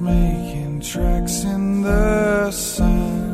Making tracks in the sand.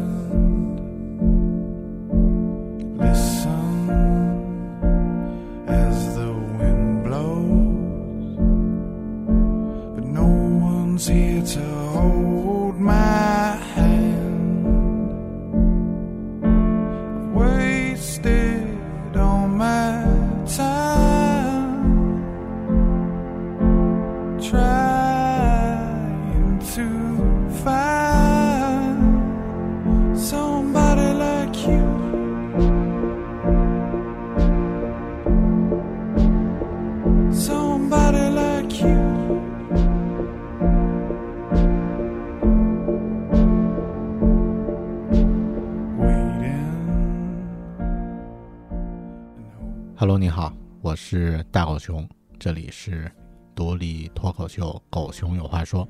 熊，这里是独立脱口秀《狗熊有话说》。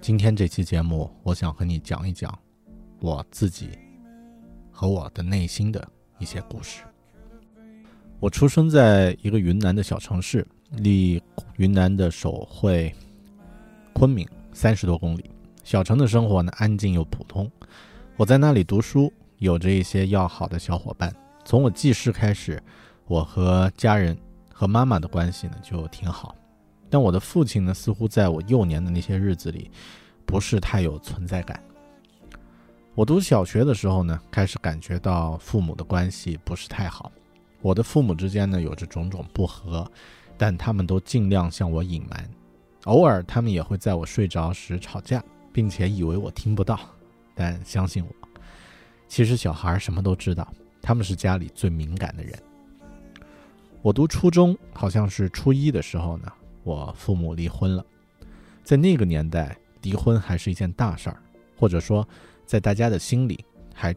今天这期节目，我想和你讲一讲我自己和我的内心的一些故事。我出生在一个云南的小城市，离云南的首会昆明三十多公里。小城的生活呢，安静又普通。我在那里读书，有着一些要好的小伙伴。从我记事开始，我和家人和妈妈的关系呢就挺好。但我的父亲呢，似乎在我幼年的那些日子里，不是太有存在感。我读小学的时候呢，开始感觉到父母的关系不是太好。我的父母之间呢，有着种种不和，但他们都尽量向我隐瞒。偶尔，他们也会在我睡着时吵架，并且以为我听不到。但相信我，其实小孩什么都知道，他们是家里最敏感的人。我读初中，好像是初一的时候呢，我父母离婚了。在那个年代，离婚还是一件大事儿，或者说，在大家的心里还，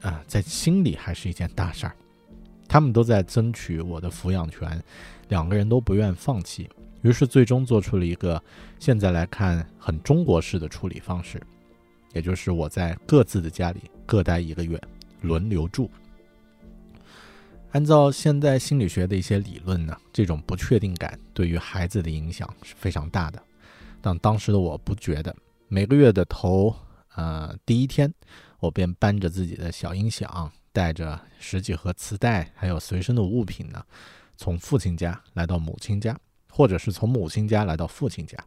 啊，在心里还是一件大事儿。他们都在争取我的抚养权，两个人都不愿放弃，于是最终做出了一个现在来看很中国式的处理方式，也就是我在各自的家里各待一个月，轮流住。按照现代心理学的一些理论呢，这种不确定感对于孩子的影响是非常大的。但当时的我不觉得，每个月的头，呃，第一天，我便搬着自己的小音响，带着十几盒磁带，还有随身的物品呢，从父亲家来到母亲家，或者是从母亲家来到父亲家。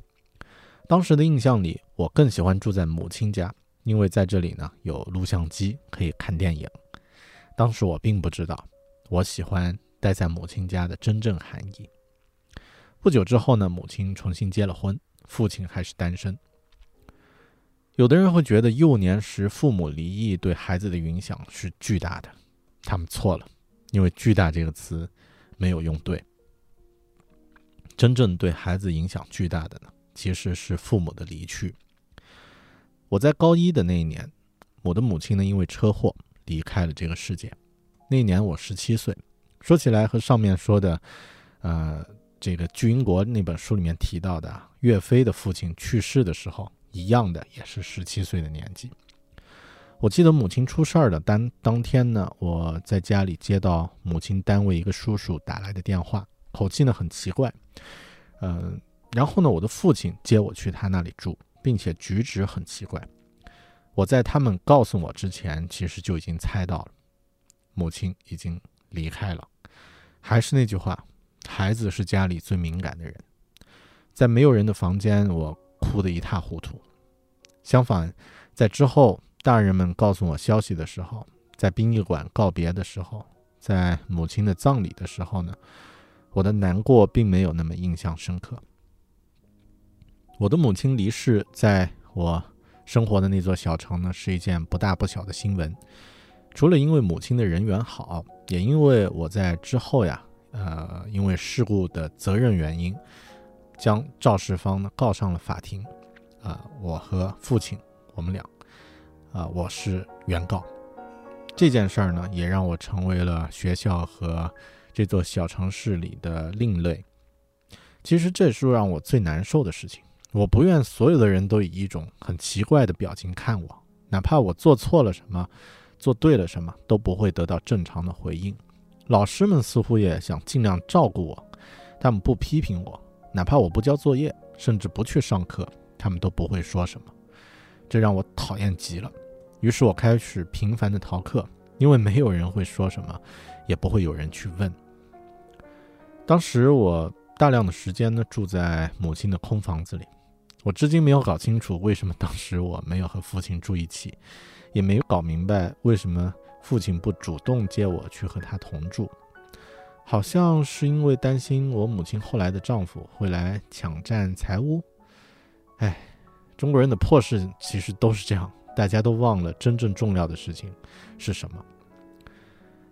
当时的印象里，我更喜欢住在母亲家，因为在这里呢有录像机可以看电影。当时我并不知道。我喜欢待在母亲家的真正含义。不久之后呢，母亲重新结了婚，父亲还是单身。有的人会觉得幼年时父母离异对孩子的影响是巨大的，他们错了，因为“巨大”这个词没有用对。真正对孩子影响巨大的呢，其实是父母的离去。我在高一的那一年，我的母亲呢因为车祸离开了这个世界。那年我十七岁，说起来和上面说的，呃，这个巨婴国那本书里面提到的岳飞的父亲去世的时候。一样的也是十七岁的年纪。我记得母亲出事儿的当当天呢，我在家里接到母亲单位一个叔叔打来的电话，口气呢很奇怪，嗯，然后呢，我的父亲接我去他那里住，并且举止很奇怪。我在他们告诉我之前，其实就已经猜到了，母亲已经离开了。还是那句话，孩子是家里最敏感的人，在没有人的房间，我。哭得一塌糊涂。相反，在之后大人们告诉我消息的时候，在殡仪馆告别的时候，在母亲的葬礼的时候呢，我的难过并没有那么印象深刻。我的母亲离世，在我生活的那座小城呢，是一件不大不小的新闻。除了因为母亲的人缘好，也因为我在之后呀，呃，因为事故的责任原因。将肇事方呢告上了法庭，啊，我和父亲，我们俩，啊，我是原告。这件事儿呢，也让我成为了学校和这座小城市里的另类。其实这是让我最难受的事情。我不愿所有的人都以一种很奇怪的表情看我，哪怕我做错了什么，做对了什么，都不会得到正常的回应。老师们似乎也想尽量照顾我，他们不批评我。哪怕我不交作业，甚至不去上课，他们都不会说什么，这让我讨厌极了。于是我开始频繁的逃课，因为没有人会说什么，也不会有人去问。当时我大量的时间呢住在母亲的空房子里，我至今没有搞清楚为什么当时我没有和父亲住一起，也没有搞明白为什么父亲不主动接我去和他同住。好像是因为担心我母亲后来的丈夫会来抢占财物，哎，中国人的破事其实都是这样，大家都忘了真正重要的事情是什么。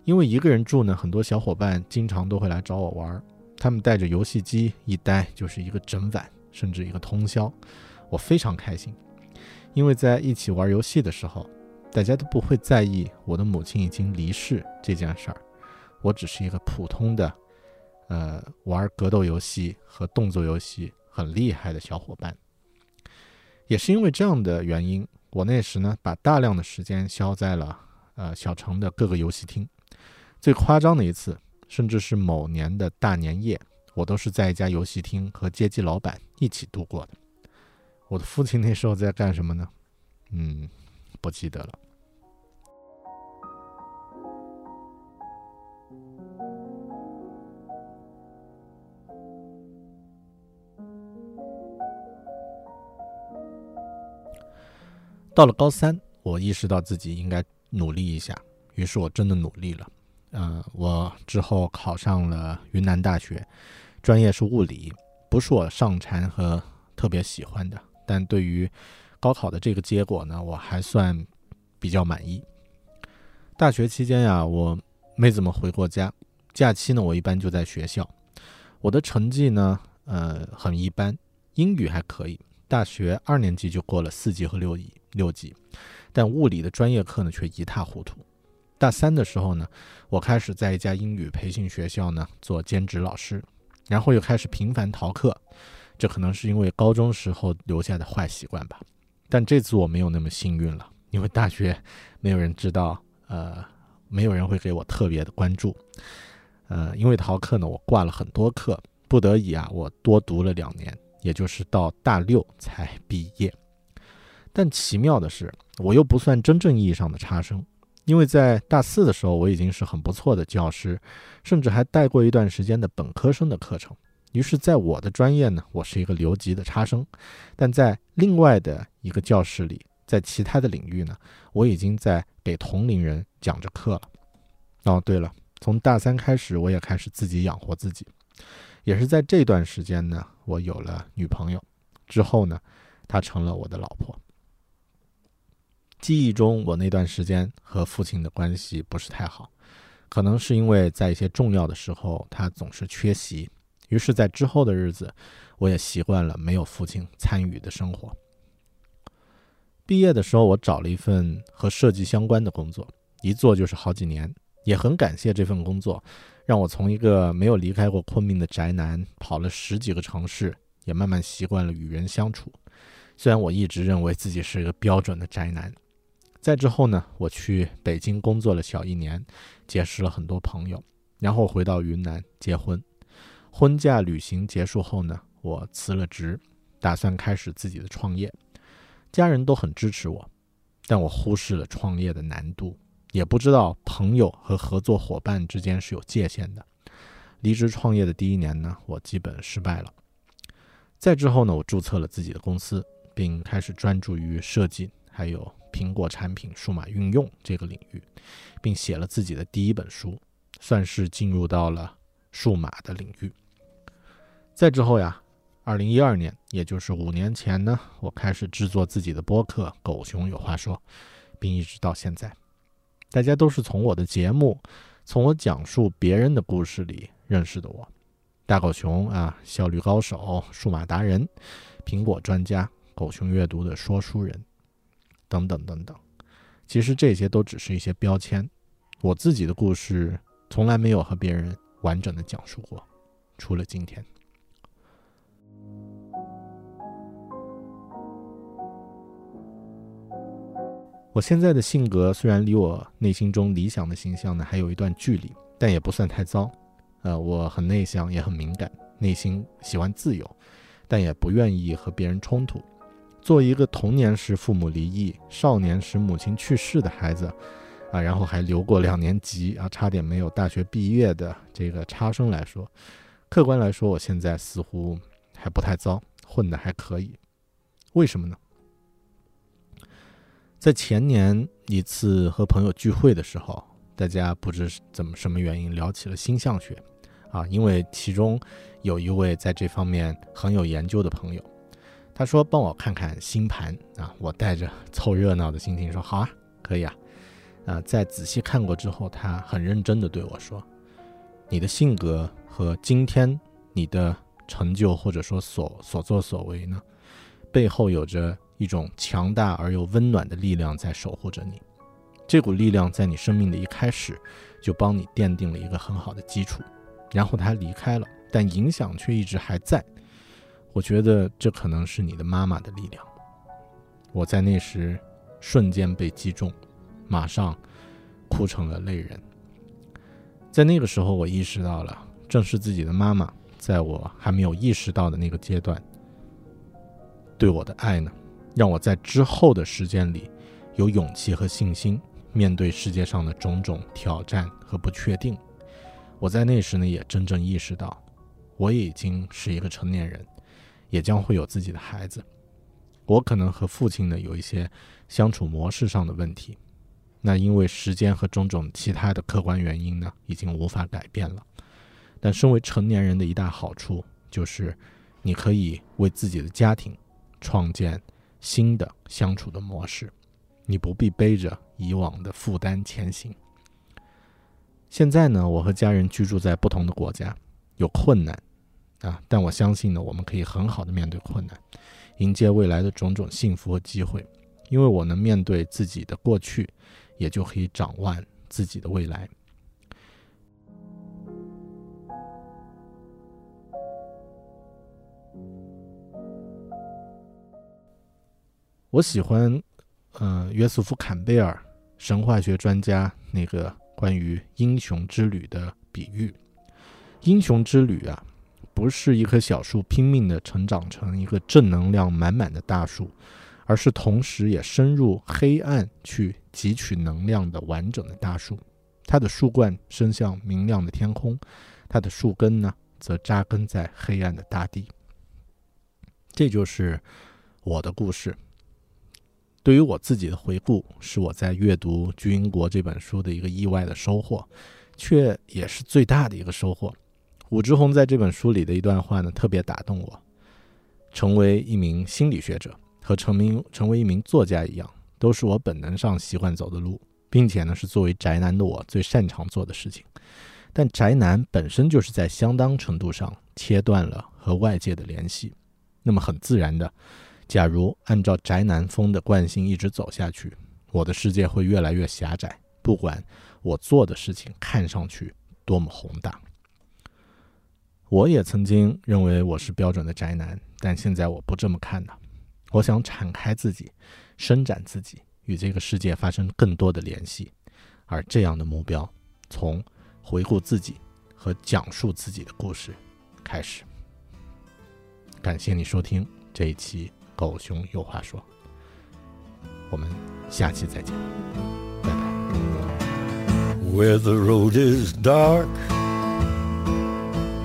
因为一个人住呢，很多小伙伴经常都会来找我玩，他们带着游戏机一待就是一个整晚，甚至一个通宵，我非常开心，因为在一起玩游戏的时候，大家都不会在意我的母亲已经离世这件事儿。我只是一个普通的，呃，玩格斗游戏和动作游戏很厉害的小伙伴。也是因为这样的原因，我那时呢，把大量的时间消在了呃小城的各个游戏厅。最夸张的一次，甚至是某年的大年夜，我都是在一家游戏厅和街机老板一起度过的。我的父亲那时候在干什么呢？嗯，不记得了。到了高三，我意识到自己应该努力一下，于是我真的努力了。嗯，我之后考上了云南大学，专业是物理，不是我上禅和特别喜欢的，但对于高考的这个结果呢，我还算比较满意。大学期间呀，我没怎么回过家，假期呢，我一般就在学校。我的成绩呢，呃，很一般，英语还可以。大学二年级就过了四级和六级，六级，但物理的专业课呢却一塌糊涂。大三的时候呢，我开始在一家英语培训学校呢做兼职老师，然后又开始频繁逃课。这可能是因为高中时候留下的坏习惯吧。但这次我没有那么幸运了，因为大学没有人知道，呃，没有人会给我特别的关注。呃，因为逃课呢，我挂了很多课，不得已啊，我多读了两年。也就是到大六才毕业，但奇妙的是，我又不算真正意义上的差生，因为在大四的时候，我已经是很不错的教师，甚至还带过一段时间的本科生的课程。于是，在我的专业呢，我是一个留级的差生；但在另外的一个教室里，在其他的领域呢，我已经在给同龄人讲着课了。哦，对了，从大三开始，我也开始自己养活自己。也是在这段时间呢，我有了女朋友，之后呢，她成了我的老婆。记忆中，我那段时间和父亲的关系不是太好，可能是因为在一些重要的时候他总是缺席，于是，在之后的日子，我也习惯了没有父亲参与的生活。毕业的时候，我找了一份和设计相关的工作，一做就是好几年，也很感谢这份工作，让我从一个没有离开过昆明的宅男，跑了十几个城市，也慢慢习惯了与人相处。虽然我一直认为自己是一个标准的宅男。再之后呢，我去北京工作了小一年，结识了很多朋友，然后回到云南结婚。婚嫁旅行结束后呢，我辞了职，打算开始自己的创业。家人都很支持我，但我忽视了创业的难度，也不知道朋友和合作伙伴之间是有界限的。离职创业的第一年呢，我基本失败了。再之后呢，我注册了自己的公司，并开始专注于设计，还有苹果产品数码运用这个领域，并写了自己的第一本书，算是进入到了数码的领域。再之后呀。二零一二年，也就是五年前呢，我开始制作自己的播客《狗熊有话说》，并一直到现在。大家都是从我的节目，从我讲述别人的故事里认识的我。大狗熊啊，效率高手、数码达人、苹果专家、狗熊阅读的说书人，等等等等。其实这些都只是一些标签，我自己的故事从来没有和别人完整的讲述过，除了今天。我现在的性格虽然离我内心中理想的形象呢还有一段距离，但也不算太糟。呃，我很内向，也很敏感，内心喜欢自由，但也不愿意和别人冲突。作为一个童年时父母离异、少年时母亲去世的孩子，啊，然后还留过两年级啊，差点没有大学毕业的这个差生来说，客观来说，我现在似乎还不太糟，混得还可以。为什么呢？在前年一次和朋友聚会的时候，大家不知怎么什么原因聊起了星象学，啊，因为其中有一位在这方面很有研究的朋友，他说帮我看看星盘啊，我带着凑热闹的心情说好啊，可以啊，啊，在仔细看过之后，他很认真的对我说，你的性格和今天你的成就或者说所所作所为呢，背后有着。一种强大而又温暖的力量在守护着你，这股力量在你生命的一开始就帮你奠定了一个很好的基础，然后他离开了，但影响却一直还在。我觉得这可能是你的妈妈的力量。我在那时瞬间被击中，马上哭成了泪人。在那个时候，我意识到了，正是自己的妈妈，在我还没有意识到的那个阶段，对我的爱呢。让我在之后的时间里，有勇气和信心面对世界上的种种挑战和不确定。我在那时呢，也真正意识到，我已经是一个成年人，也将会有自己的孩子。我可能和父亲呢有一些相处模式上的问题，那因为时间和种种其他的客观原因呢，已经无法改变了。但身为成年人的一大好处就是，你可以为自己的家庭创建。新的相处的模式，你不必背着以往的负担前行。现在呢，我和家人居住在不同的国家，有困难啊，但我相信呢，我们可以很好的面对困难，迎接未来的种种幸福和机会。因为我能面对自己的过去，也就可以掌握自己的未来。我喜欢，呃，约瑟夫·坎贝尔，神话学专家那个关于英雄之旅的比喻。英雄之旅啊，不是一棵小树拼命的成长成一个正能量满满的大树，而是同时也深入黑暗去汲取能量的完整的大树。它的树冠伸向明亮的天空，它的树根呢，则扎根在黑暗的大地。这就是我的故事。对于我自己的回顾，是我在阅读《巨英国》这本书的一个意外的收获，却也是最大的一个收获。武志红在这本书里的一段话呢，特别打动我。成为一名心理学者和成名成为一名作家一样，都是我本能上习惯走的路，并且呢是作为宅男的我最擅长做的事情。但宅男本身就是在相当程度上切断了和外界的联系，那么很自然的，假如按照宅男风的惯性一直走下去，我的世界会越来越狭窄，不管我做的事情看上去多么宏大。我也曾经认为我是标准的宅男，但现在我不这么看了。我想敞开自己，伸展自己，与这个世界发生更多的联系，而这样的目标，从回顾自己和讲述自己的故事开始。感谢你收听这一期《狗熊有话说》，我们下期再见，拜拜。 where the road is dark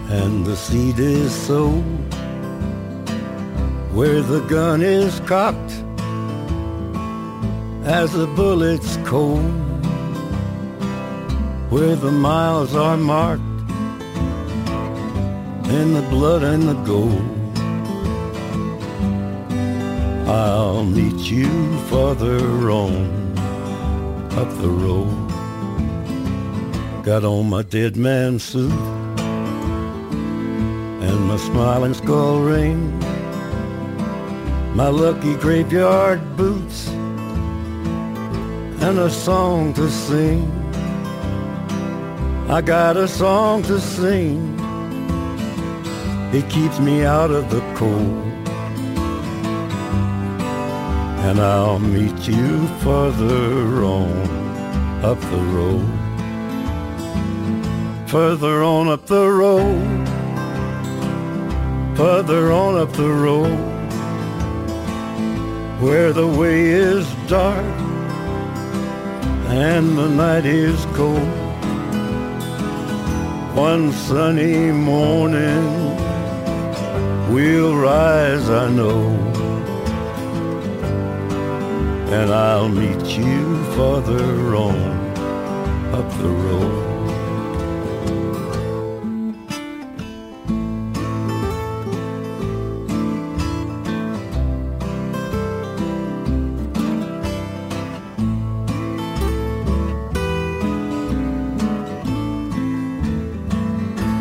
and the seed is sown, where the gun is cocked as the bullet's cold, where the miles are marked in the blood and the gold. I'll meet you further on up the road. Got on my dead man suit and my smiling skull ring, my lucky graveyard boots, and a song to sing. I got a song to sing. It keeps me out of the cold. And I'll meet you further on up the road. Further on up the road, further on up the road, where the way is dark and the night is cold. One sunny morning, we'll rise, I know, and I'll meet you farther on up the road.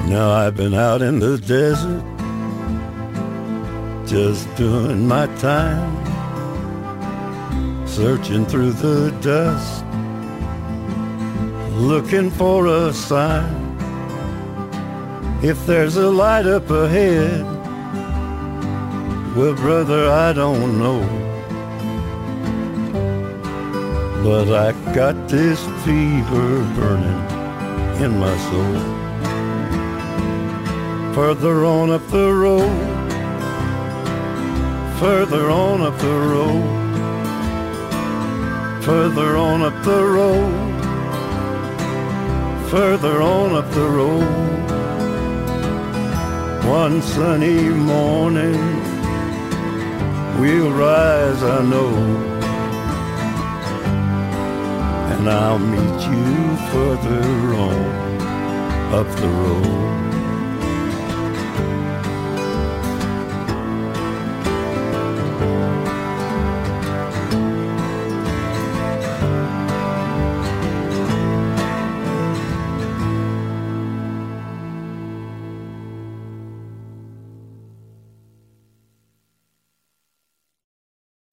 Now I've been out in the desert, just doing my time, searching through the dust, looking for a sign. If there's a light up ahead, well, brother, I don't know. But I got this fever burning in my soul further on up the road, further on up the road, further on up the road, further on up the road. One sunny morning, we'll rise, I know, and I'll meet you further on up the road.